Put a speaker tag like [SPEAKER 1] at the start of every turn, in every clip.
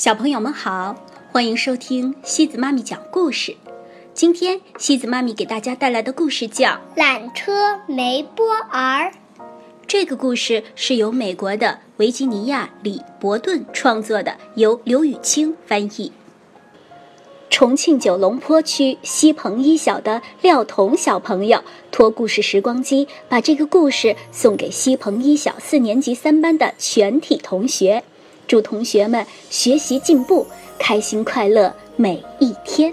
[SPEAKER 1] 小朋友们好，欢迎收听西子妈咪讲故事。今天西子妈咪给大家带来的故事叫《
[SPEAKER 2] 缆车梅波儿》。
[SPEAKER 1] 这个故事是由美国的维吉尼亚李伯顿创作的，由刘雨清翻译。重庆九龙坡区西彭一小的廖彤小朋友托故事时光机，把这个故事送给西彭一小四年级三班的全体同学，祝同学们学习进步，开心快乐每一天。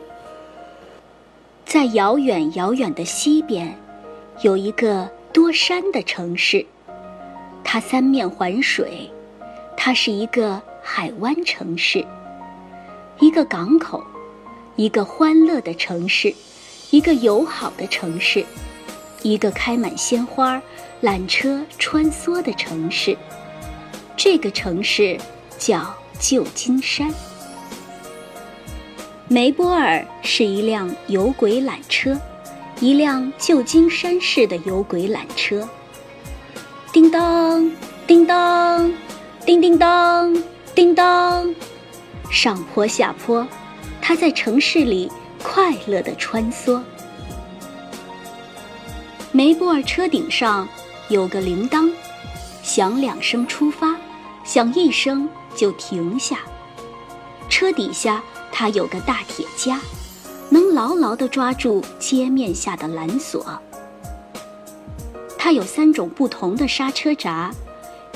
[SPEAKER 1] 在遥远遥远的西边，有一个多山的城市，它三面环水，它是一个海湾城市，一个港口。一个欢乐的城市，一个友好的城市，一个开满鲜花、缆车穿梭的城市。这个城市叫旧金山。梅波尔是一辆有轨缆车，一辆旧金山式的有轨缆车。叮当，叮当，叮叮当，叮当，上坡下坡。他在城市里快乐地穿梭。梅波尔车顶上有个铃铛，响两声出发，响一声就停下。车底下它有个大铁夹，能牢牢地抓住街面下的缆索。它有三种不同的刹车闸，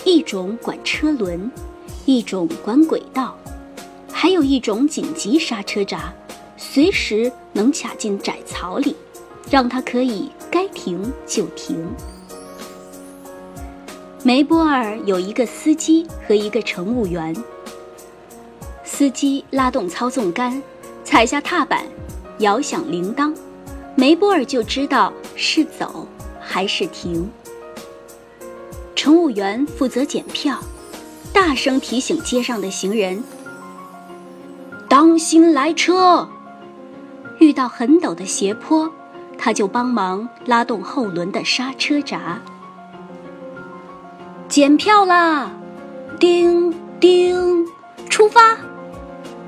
[SPEAKER 1] 一种管车轮，一种管轨道。还有一种紧急刹车闸，随时能卡进窄槽里，让它可以该停就停。梅波尔有一个司机和一个乘务员。司机拉动操纵杆，踩下踏板，摇响铃铛，梅波尔就知道是走还是停。乘务员负责检票，大声提醒街上的行人。当心来车！遇到很陡的斜坡，他就帮忙拉动后轮的刹车闸。检票啦！叮叮，出发！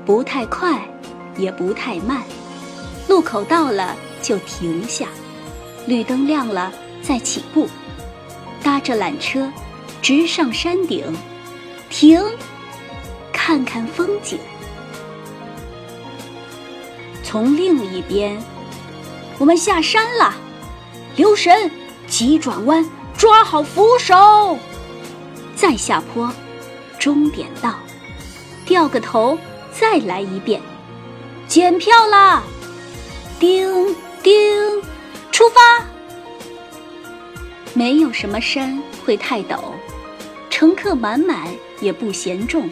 [SPEAKER 1] 不太快，也不太慢。路口到了就停下，绿灯亮了再起步。搭着缆车，直上山顶。停，看看风景。从另一边，我们下山了。留神，急转弯，抓好扶手。再下坡，终点到，掉个头，再来一遍。检票啦！叮叮，出发。没有什么山会太陡，乘客满满也不嫌重，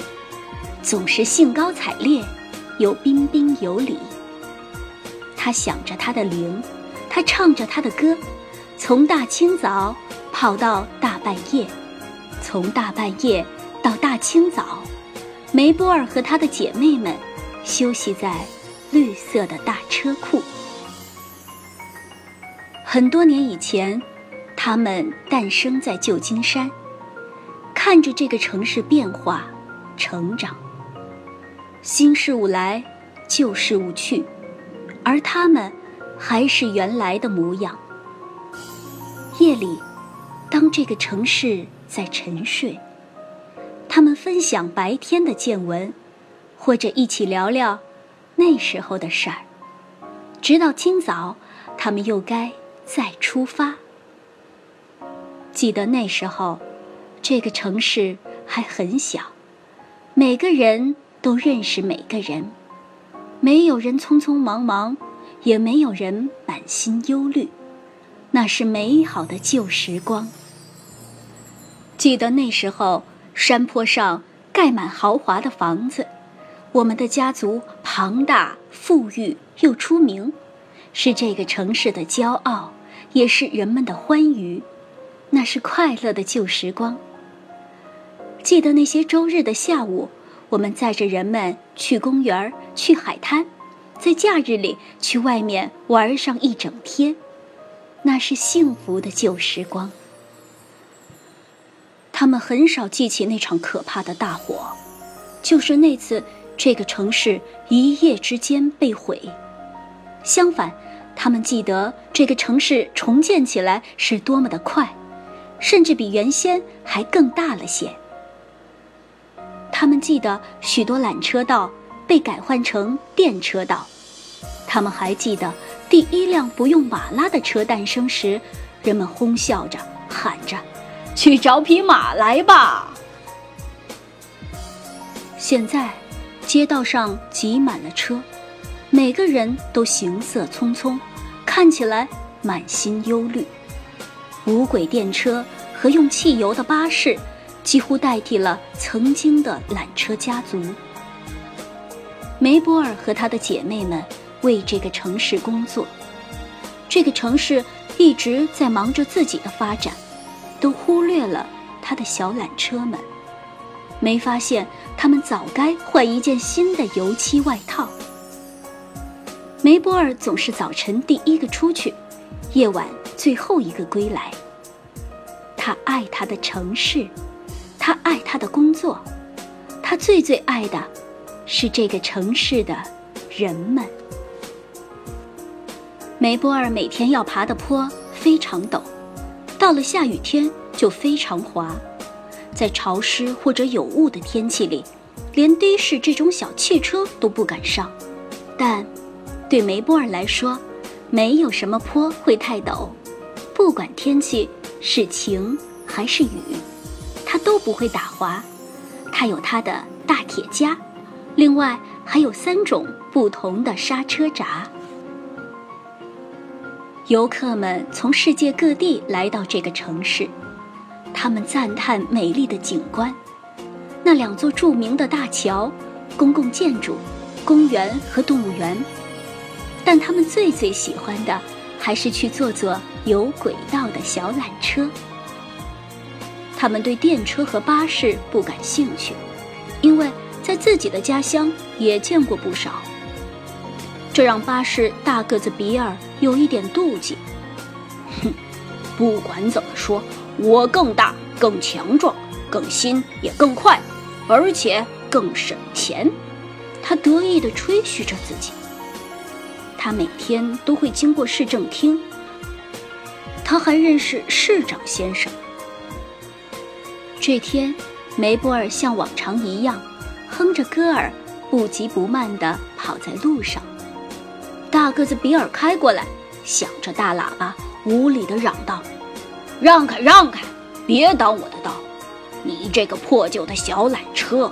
[SPEAKER 1] 总是兴高采烈，又彬彬有礼。他响着他的铃，他唱着他的歌，从大清早跑到大半夜，从大半夜到大清早。梅波尔和他的姐妹们休息在绿色的大车库。很多年以前，他们诞生在旧金山，看着这个城市变化、成长。新事物来，旧事物去。而他们还是原来的模样。夜里，当这个城市在沉睡，他们分享白天的见闻，或者一起聊聊那时候的事儿。直到今早，他们又该再出发。记得那时候，这个城市还很小，每个人都认识每个人。没有人匆匆忙忙，也没有人满心忧虑，那是美好的旧时光。记得那时候，山坡上盖满豪华的房子，我们的家族庞大、富裕又出名，是这个城市的骄傲，也是人们的欢愉。那是快乐的旧时光。记得那些周日的下午。我们载着人们去公园去海滩，在假日里去外面玩上一整天，那是幸福的旧时光。他们很少记起那场可怕的大火，就是那次这个城市一夜之间被毁。相反，他们记得这个城市重建起来是多么的快，甚至比原先还更大了些。他们记得许多缆车道被改换成电车道，他们还记得第一辆不用马拉的车诞生时，人们哄笑着喊着：“去找匹马来吧！”现在，街道上挤满了车，每个人都行色匆匆，看起来满心忧虑。无轨电车和用汽油的巴士。几乎代替了曾经的缆车家族。梅波尔和他的姐妹们为这个城市工作，这个城市一直在忙着自己的发展，都忽略了他的小缆车们，没发现他们早该换一件新的油漆外套。梅波尔总是早晨第一个出去，夜晚最后一个归来。他爱他的城市。他爱他的工作，他最最爱的，是这个城市的人们。梅波尔每天要爬的坡非常陡，到了下雨天就非常滑，在潮湿或者有雾的天气里，连的士这种小汽车都不敢上。但，对梅波尔来说，没有什么坡会太陡，不管天气是晴还是雨。它都不会打滑，它有它的大铁夹，另外还有三种不同的刹车闸。游客们从世界各地来到这个城市，他们赞叹美丽的景观，那两座著名的大桥、公共建筑、公园和动物园。但他们最最喜欢的，还是去坐坐有轨道的小缆车。他们对电车和巴士不感兴趣，因为在自己的家乡也见过不少。这让巴士大个子比尔有一点妒忌。哼，不管怎么说，我更大、更强壮、更新也更快，而且更省钱。他得意地吹嘘着自己。他每天都会经过市政厅，他还认识市长先生。这天，梅波尔像往常一样，哼着歌儿，不急不慢地跑在路上。大个子比尔开过来，响着大喇叭，无理地嚷道：“让开，让开，别挡我的道！你这个破旧的小缆车，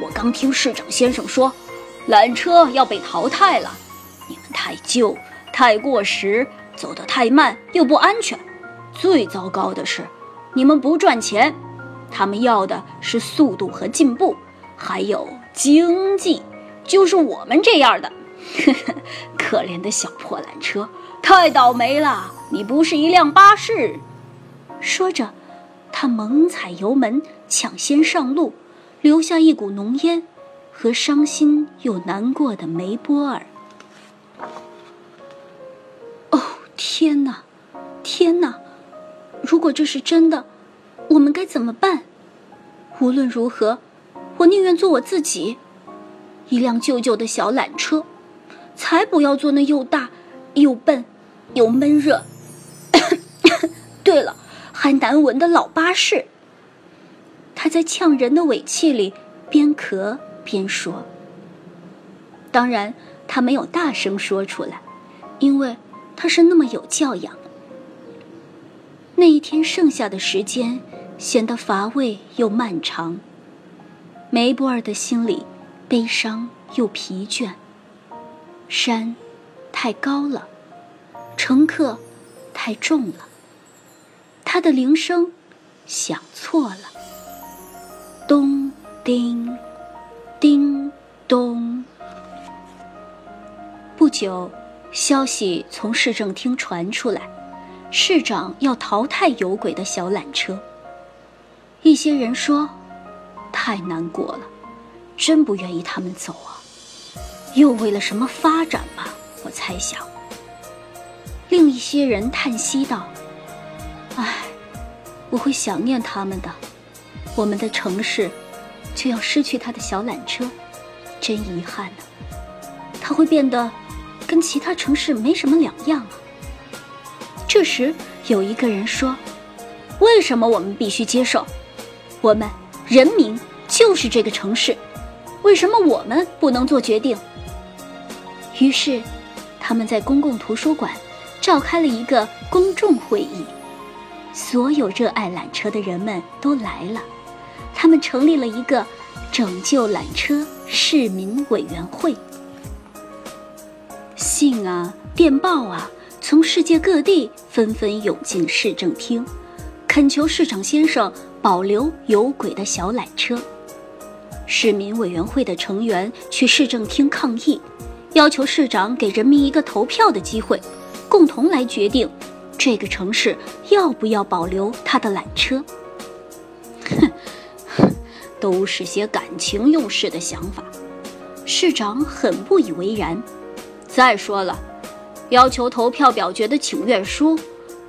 [SPEAKER 1] 我刚听市长先生说，缆车要被淘汰了。你们太旧，太过时，走得太慢，又不安全。最糟糕的是，你们不赚钱。”他们要的是速度和进步，还有经济，就是我们这样的。可怜的小破缆车，太倒霉了！你不是一辆巴士。说着，他猛踩油门，抢先上路，留下一股浓烟和伤心又难过的梅波尔。哦，天哪，天哪！如果这是真的。我们该怎么办？无论如何，我宁愿做我自己。一辆旧旧的小缆车，才不要坐那又大、又笨、又闷热。对了，还难闻的老巴士。他在呛人的尾气里边咳边说。当然，他没有大声说出来，因为他是那么有教养。那一天剩下的时间。显得乏味又漫长。梅波尔的心里悲伤又疲倦。山太高了，乘客太重了。他的铃声响错了。咚叮，叮咚。不久，消息从市政厅传出来，市长要淘汰有轨的小缆车。一些人说：“太难过了，真不愿意他们走啊。”又为了什么发展吧？我猜想。另一些人叹息道：“唉，我会想念他们的。我们的城市就要失去他的小缆车，真遗憾呢，它会变得跟其他城市没什么两样啊。这时，有一个人说：“为什么我们必须接受？我们人民就是这个城市，为什么我们不能做决定？”于是，他们在公共图书馆召开了一个公众会议，所有热爱缆车的人们都来了。他们成立了一个拯救缆车市民委员会。信啊，电报啊，从世界各地纷纷涌进市政厅，恳求市长先生保留有轨的小缆车。市民委员会的成员去市政厅抗议。要求市长给人民一个投票的机会，共同来决定这个城市要不要保留他的缆车。哼，都是些感情用事的想法。市长很不以为然。再说了，要求投票表决的请愿书，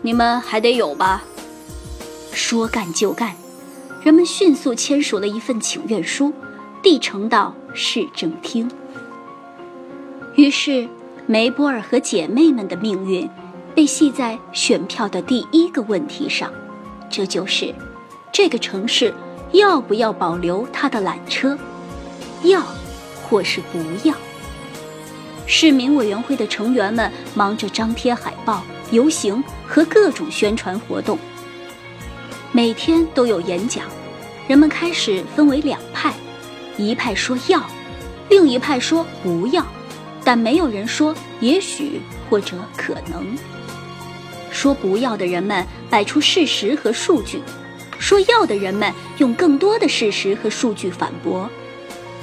[SPEAKER 1] 你们还得有吧？说干就干，人们迅速签署了一份请愿书，递呈到市政厅。于是，梅波尔和姐妹们的命运被系在选票的第一个问题上，这就是这个城市要不要保留它的缆车，要或是不要。市民委员会的成员们忙着张贴海报、游行和各种宣传活动，每天都有演讲。人们开始分为两派，一派说要，另一派说不要。但没有人说也许或者可能。说不要的人们摆出事实和数据，说要的人们用更多的事实和数据反驳。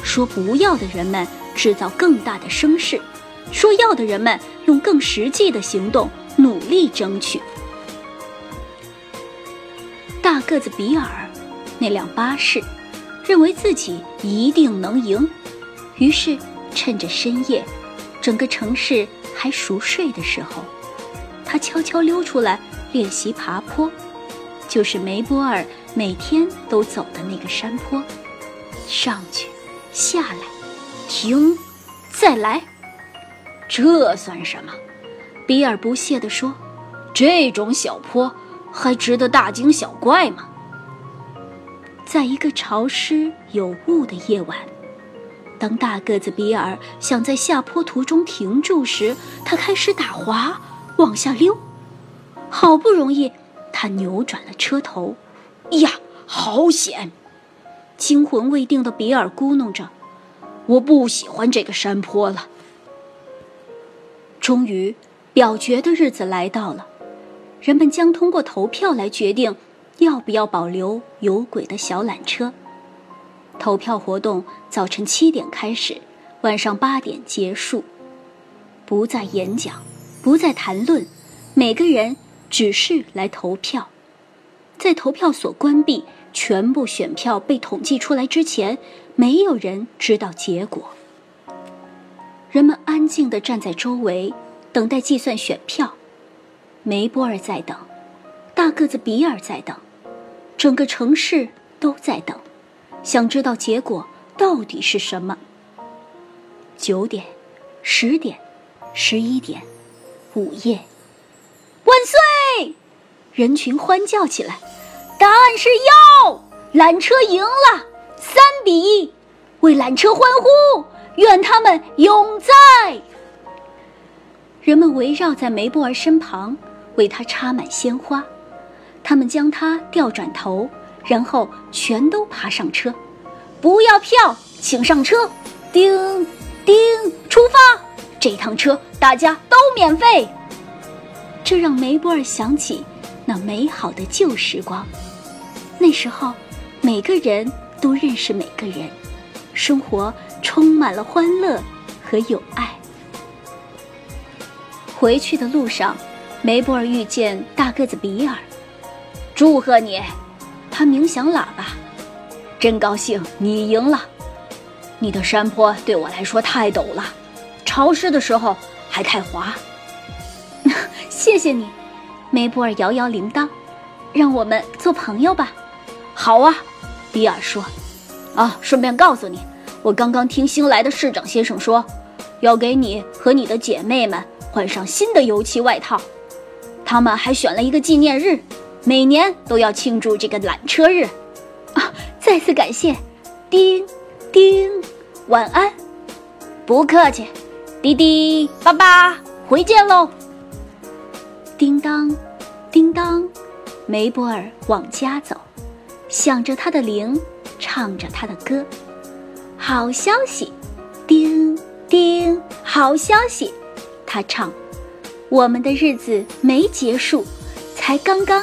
[SPEAKER 1] 说不要的人们制造更大的声势，说要的人们用更实际的行动努力争取。大个子比尔那辆巴士认为自己一定能赢，于是趁着深夜。整个城市还熟睡的时候，他悄悄溜出来练习爬坡，就是梅波尔每天都走的那个山坡。上去，下来，停，再来，这算什么？比尔不屑地说：“这种小坡还值得大惊小怪吗？”在一个潮湿有雾的夜晚。当大个子比尔想在下坡途中停住时，他开始打滑，往下溜。好不容易，他扭转了车头。呀，好险！惊魂未定的比尔咕哝着：“我不喜欢这个山坡了。”终于，表决的日子来到了，人们将通过投票来决定要不要保留有轨的小缆车。投票活动早晨七点开始，晚上八点结束。不再演讲，不再谈论，每个人只是来投票。在投票所关闭、全部选票被统计出来之前，没有人知道结果。人们安静地站在周围，等待计算选票。梅波尔在等，大个子比尔在等，整个城市都在等。想知道结果到底是什么？九点、十点、十一点、午夜，万岁！人群欢叫起来。答案是要，缆车赢了，三比一，为缆车欢呼，愿他们永在。人们围绕在梅波尔身旁，为他插满鲜花。他们将他调转头。然后全都爬上车，不要票，请上车。叮，叮，出发！这趟车大家都免费。这让梅波尔想起那美好的旧时光。那时候，每个人都认识每个人，生活充满了欢乐和友爱。回去的路上，梅波尔遇见大个子比尔，祝贺你。他鸣响喇叭，真高兴你赢了。你的山坡对我来说太陡了，潮湿的时候还太滑。谢谢你，梅波尔摇摇铃铛，让我们做朋友吧。好啊，比尔说。啊，顺便告诉你，我刚刚听新来的市长先生说，要给你和你的姐妹们换上新的油漆外套。他们还选了一个纪念日，每年都要庆祝这个缆车日。啊，再次感谢，叮，叮，晚安，不客气，滴滴，爸爸，回见喽。叮当，叮当，梅波尔往家走，响着他的铃，唱着他的歌。好消息，叮叮，好消息，他唱。我们的日子没结束，才刚刚